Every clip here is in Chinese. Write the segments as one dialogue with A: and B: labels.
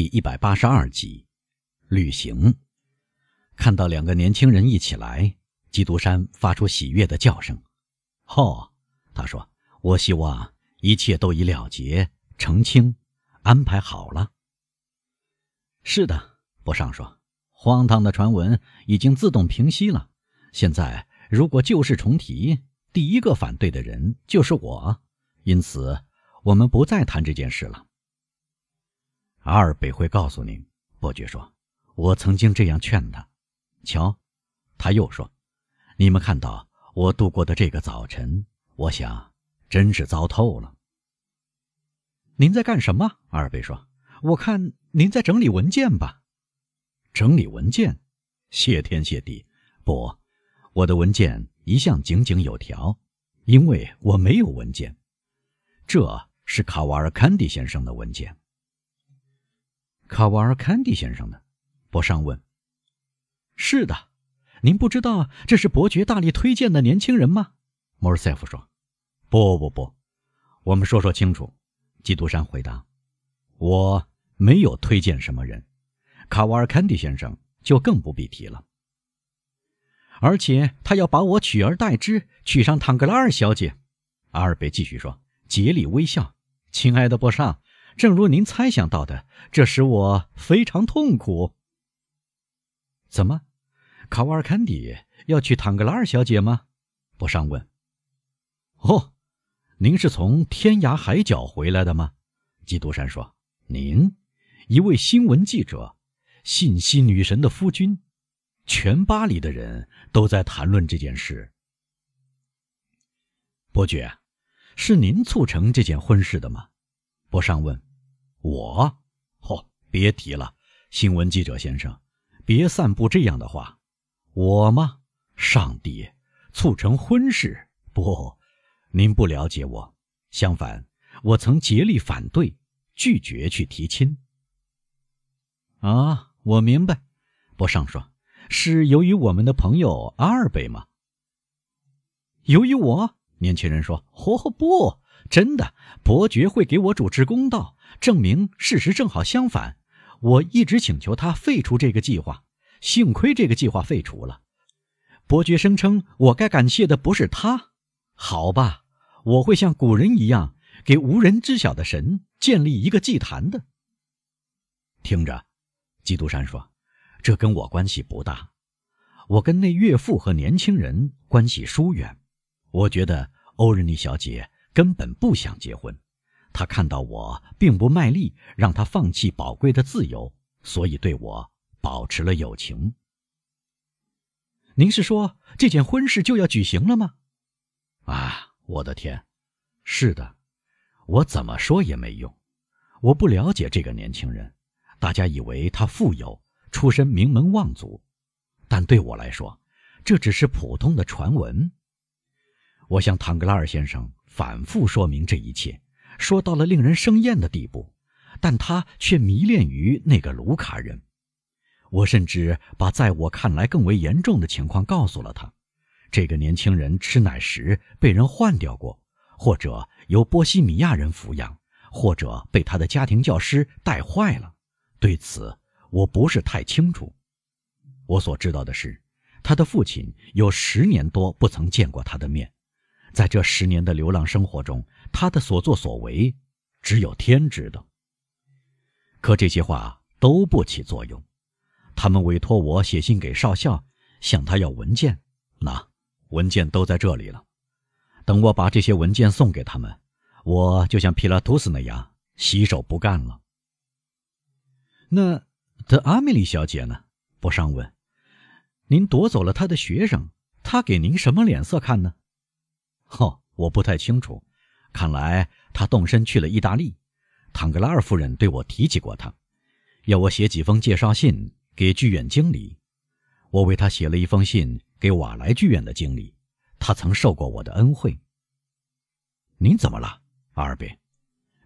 A: 第一百八十二集，旅行。看到两个年轻人一起来，基督山发出喜悦的叫声。哦，他说：“我希望一切都已了结、澄清、安排好了。”是的，博尚说：“荒唐的传闻已经自动平息了。现在，如果旧事重提，第一个反对的人就是我。因此，我们不再谈这件事了。”阿尔贝会告诉您，伯爵说：“我曾经这样劝他。”瞧，他又说：“你们看到我度过的这个早晨，我想真是糟透了。”您在干什么？阿尔贝说：“我看您在整理文件吧。”整理文件？谢天谢地！不，我的文件一向井井有条，因为我没有文件。这是卡瓦尔坎迪先生的文件。卡瓦尔坎迪先生呢？博尚问。是的，您不知道这是伯爵大力推荐的年轻人吗？莫尔塞夫说。不不不，我们说说清楚。基督山回答。我没有推荐什么人，卡瓦尔坎迪先生就更不必提了。而且他要把我取而代之，娶上唐格拉尔小姐。阿尔贝继续说，竭力微笑。亲爱的波尚。正如您猜想到的，这使我非常痛苦。怎么，卡瓦尔坎迪要去唐格拉尔小姐吗？博尚问。哦，您是从天涯海角回来的吗？基督山说。您，一位新闻记者，信息女神的夫君，全巴黎的人都在谈论这件事。伯爵，是您促成这件婚事的吗？博尚问：“我，哦，别提了，新闻记者先生，别散布这样的话。我吗？上帝，促成婚事？不，您不了解我。相反，我曾竭力反对，拒绝去提亲。啊，我明白。”博尚说：“是由于我们的朋友阿尔贝吗？”由于我，年轻人说：“哦，不。”真的，伯爵会给我主持公道，证明事实正好相反。我一直请求他废除这个计划，幸亏这个计划废除了。伯爵声称我该感谢的不是他，好吧，我会像古人一样给无人知晓的神建立一个祭坛的。听着，基督山说，这跟我关系不大。我跟那岳父和年轻人关系疏远。我觉得欧仁妮小姐。根本不想结婚，他看到我并不卖力让他放弃宝贵的自由，所以对我保持了友情。您是说这件婚事就要举行了吗？啊，我的天，是的，我怎么说也没用。我不了解这个年轻人，大家以为他富有，出身名门望族，但对我来说，这只是普通的传闻。我向唐格拉尔先生。反复说明这一切，说到了令人生厌的地步，但他却迷恋于那个卢卡人。我甚至把在我看来更为严重的情况告诉了他：这个年轻人吃奶时被人换掉过，或者由波西米亚人抚养，或者被他的家庭教师带坏了。对此，我不是太清楚。我所知道的是，他的父亲有十年多不曾见过他的面。在这十年的流浪生活中，他的所作所为，只有天知道。可这些话都不起作用。他们委托我写信给少校，向他要文件。那文件都在这里了。等我把这些文件送给他们，我就像皮拉图斯那样洗手不干了。那德阿米莉小姐呢？博尚问。您夺走了他的学生，他给您什么脸色看呢？哦，我不太清楚。看来他动身去了意大利。唐格拉尔夫人对我提起过他，要我写几封介绍信给剧院经理。我为他写了一封信给瓦莱剧院的经理，他曾受过我的恩惠。您怎么了，阿尔贝？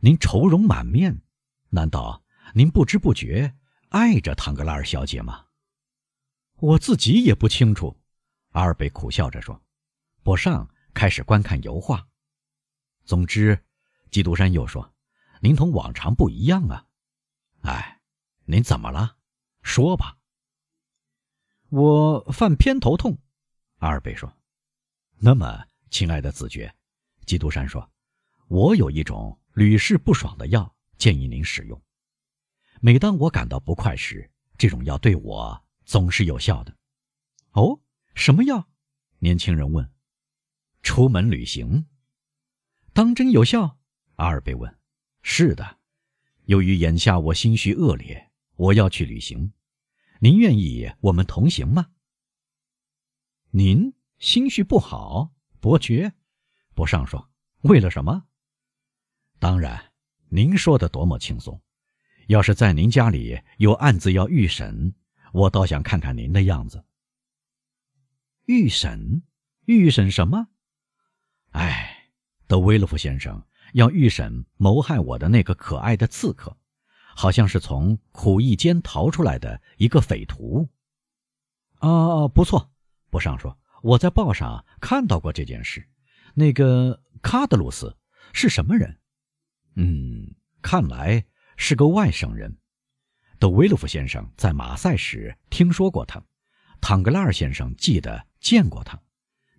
A: 您愁容满面，难道您不知不觉爱着唐格拉尔小姐吗？我自己也不清楚。阿尔贝苦笑着说：“不上。”开始观看油画。总之，基督山又说：“您同往常不一样啊。”哎，您怎么了？说吧。我犯偏头痛。阿尔贝说：“那么，亲爱的子爵，基督山说，我有一种屡试不爽的药，建议您使用。每当我感到不快时，这种药对我总是有效的。”哦，什么药？年轻人问。出门旅行，当真有效？阿尔贝问。是的，由于眼下我心绪恶劣，我要去旅行。您愿意我们同行吗？您心绪不好，伯爵，伯尚说。为了什么？当然，您说的多么轻松。要是在您家里有案子要预审，我倒想看看您的样子。预审？预审什么？哎，德威勒夫先生要预审谋害我的那个可爱的刺客，好像是从苦役间逃出来的一个匪徒。啊，不错，不上说，我在报上看到过这件事。那个卡德鲁斯是什么人？嗯，看来是个外省人。德威勒夫先生在马赛时听说过他，唐格拉尔先生记得见过他，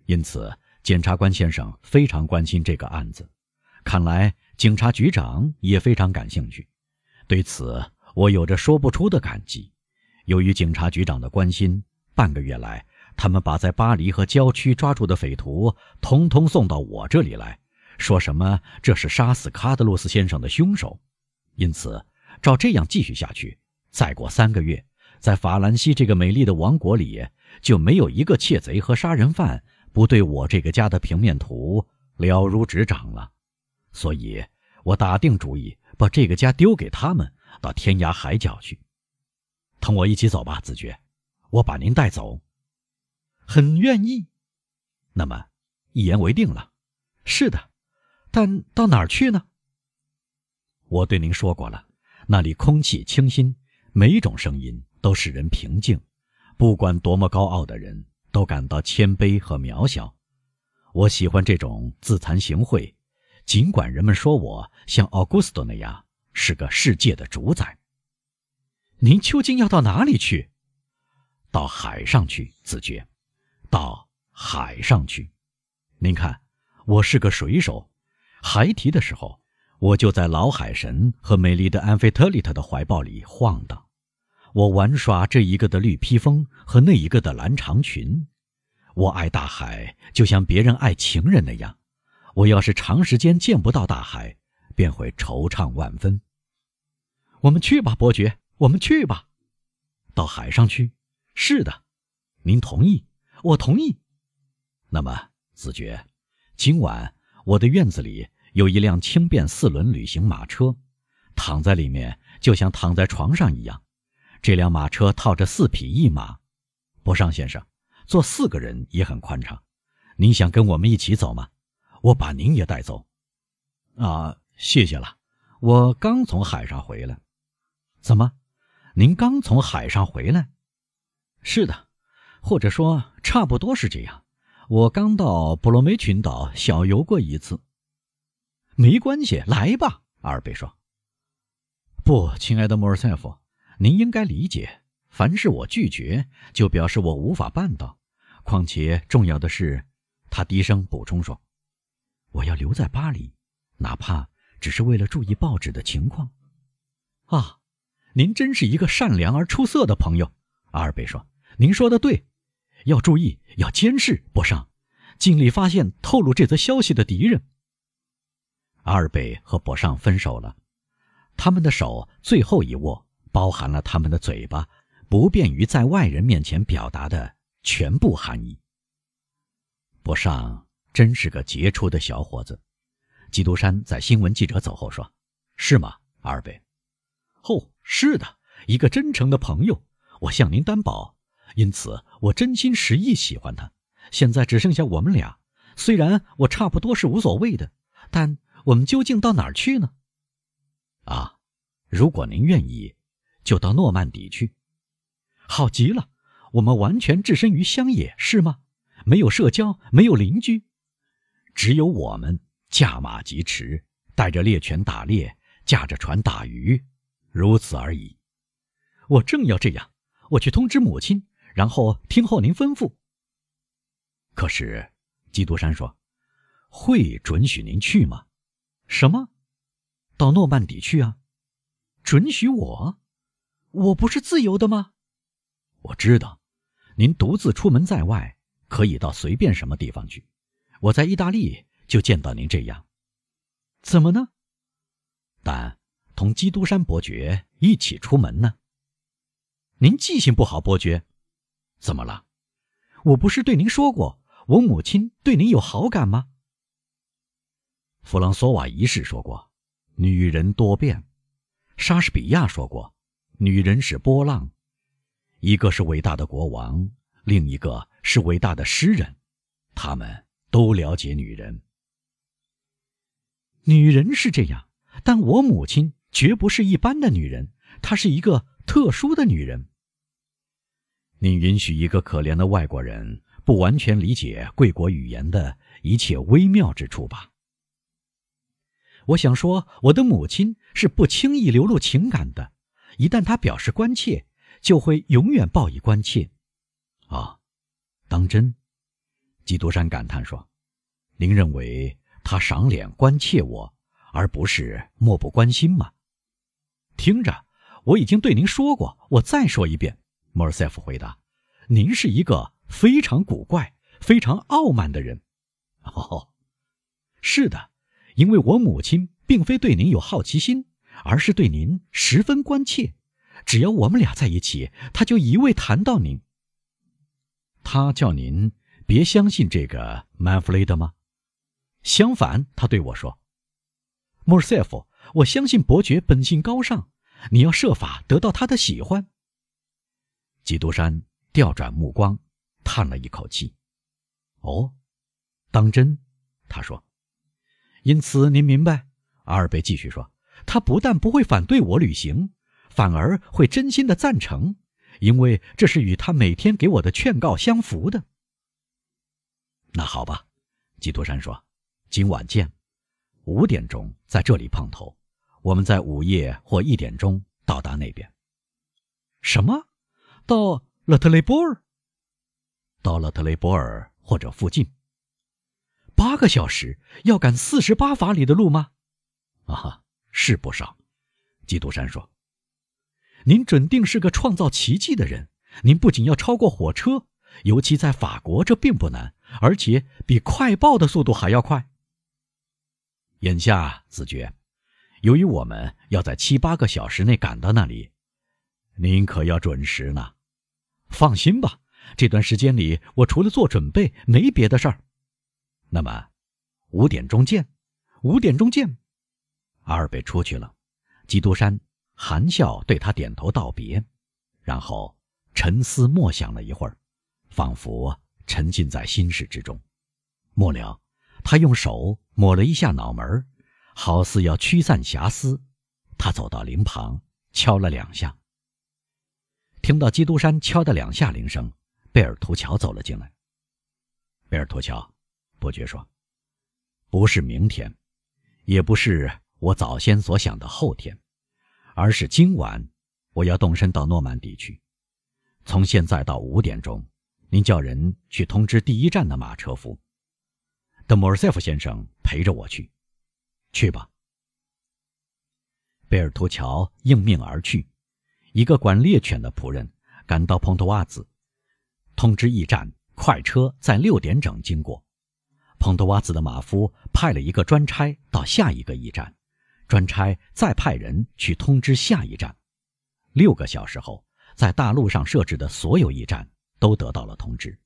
A: 因此。检察官先生非常关心这个案子，看来警察局长也非常感兴趣。对此，我有着说不出的感激。由于警察局长的关心，半个月来，他们把在巴黎和郊区抓住的匪徒统统送到我这里来，说什么这是杀死卡德洛斯先生的凶手。因此，照这样继续下去，再过三个月，在法兰西这个美丽的王国里，就没有一个窃贼和杀人犯。不对我这个家的平面图了如指掌了，所以我打定主意把这个家丢给他们，到天涯海角去。同我一起走吧，子爵，我把您带走。很愿意。那么，一言为定了。是的，但到哪儿去呢？我对您说过了，那里空气清新，每一种声音都使人平静，不管多么高傲的人。都感到谦卑和渺小。我喜欢这种自惭形秽，尽管人们说我像奥古斯都那样是个世界的主宰。您究竟要到哪里去？到海上去，子爵。到海上去。您看，我是个水手。孩提的时候，我就在老海神和美丽的安菲特里特的怀抱里晃荡。我玩耍这一个的绿披风和那一个的蓝长裙，我爱大海，就像别人爱情人那样。我要是长时间见不到大海，便会惆怅万分。我们去吧，伯爵，我们去吧，到海上去。是的，您同意？我同意。那么，子爵，今晚我的院子里有一辆轻便四轮旅行马车，躺在里面就像躺在床上一样。这辆马车套着四匹一马，博尚先生，坐四个人也很宽敞。您想跟我们一起走吗？我把您也带走。啊，谢谢了。我刚从海上回来。怎么？您刚从海上回来？是的，或者说差不多是这样。我刚到布罗梅群岛小游过一次。没关系，来吧。阿尔贝说。不，亲爱的莫尔塞夫。您应该理解，凡是我拒绝，就表示我无法办到。况且重要的是，他低声补充说：“我要留在巴黎，哪怕只是为了注意报纸的情况。”啊，您真是一个善良而出色的朋友，阿尔贝说：“您说的对，要注意，要监视，博尚，尽力发现透露这则消息的敌人。”阿尔贝和博尚分手了，他们的手最后一握。包含了他们的嘴巴不便于在外人面前表达的全部含义。博尚真是个杰出的小伙子，基督山在新闻记者走后说：“是吗，阿尔贝？”“哦，是的，一个真诚的朋友，我向您担保。因此，我真心实意喜欢他。现在只剩下我们俩，虽然我差不多是无所谓的，但我们究竟到哪儿去呢？”“啊，如果您愿意。”就到诺曼底去，好极了！我们完全置身于乡野，是吗？没有社交，没有邻居，只有我们驾马疾驰，带着猎犬打猎，驾着船打鱼，如此而已。我正要这样，我去通知母亲，然后听候您吩咐。可是，基督山说：“会准许您去吗？什么？到诺曼底去啊？准许我？我不是自由的吗？我知道，您独自出门在外，可以到随便什么地方去。我在意大利就见到您这样，怎么呢？但同基督山伯爵一起出门呢？您记性不好，伯爵，怎么了？我不是对您说过？”我母亲对您有好感吗？弗朗索瓦一世说过：“女人多变。”莎士比亚说过：“女人是波浪。”一个是伟大的国王，另一个是伟大的诗人，他们都了解女人。女人是这样，但我母亲绝不是一般的女人，她是一个特殊的女人。你允许一个可怜的外国人。不完全理解贵国语言的一切微妙之处吧？我想说，我的母亲是不轻易流露情感的，一旦他表示关切，就会永远报以关切。啊，当真？基督山感叹说：“您认为他赏脸关切我，而不是漠不关心吗？”听着，我已经对您说过，我再说一遍。莫尔塞夫回答：“您是一个。”非常古怪、非常傲慢的人，哦，是的，因为我母亲并非对您有好奇心，而是对您十分关切。只要我们俩在一起，他就一味谈到您。他叫您别相信这个曼弗雷德吗？相反，他对我说：“莫尔塞夫，我相信伯爵本性高尚，你要设法得到他的喜欢。”基督山调转目光。叹了一口气，哦，当真？他说。因此，您明白？阿尔贝继续说，他不但不会反对我旅行，反而会真心的赞成，因为这是与他每天给我的劝告相符的。那好吧，基督山说，今晚见，五点钟在这里碰头，我们在午夜或一点钟到达那边。什么？到勒特雷波尔？到了特雷波尔或者附近，八个小时要赶四十八法里的路吗？啊哈，是不少。基督山说：“您准定是个创造奇迹的人。您不仅要超过火车，尤其在法国，这并不难，而且比快报的速度还要快。眼下，子爵，由于我们要在七八个小时内赶到那里，您可要准时呢。放心吧。”这段时间里，我除了做准备，没别的事儿。那么，五点钟见。五点钟见。阿尔贝出去了，基督山含笑对他点头道别，然后沉思默想了一会儿，仿佛沉浸在心事之中。末了，他用手抹了一下脑门，好似要驱散遐思。他走到灵旁，敲了两下。听到基督山敲的两下铃声。贝尔图乔走了进来。贝尔图乔，伯爵说：“不是明天，也不是我早先所想的后天，而是今晚，我要动身到诺曼底去。从现在到五点钟，您叫人去通知第一站的马车夫。德莫尔塞夫先生陪着我去，去吧。”贝尔图乔应命而去。一个管猎犬的仆人赶到蓬托瓦兹。通知驿站，快车在六点整经过。彭多瓦兹的马夫派了一个专差到下一个驿站，专差再派人去通知下一站。六个小时后，在大路上设置的所有驿站都得到了通知。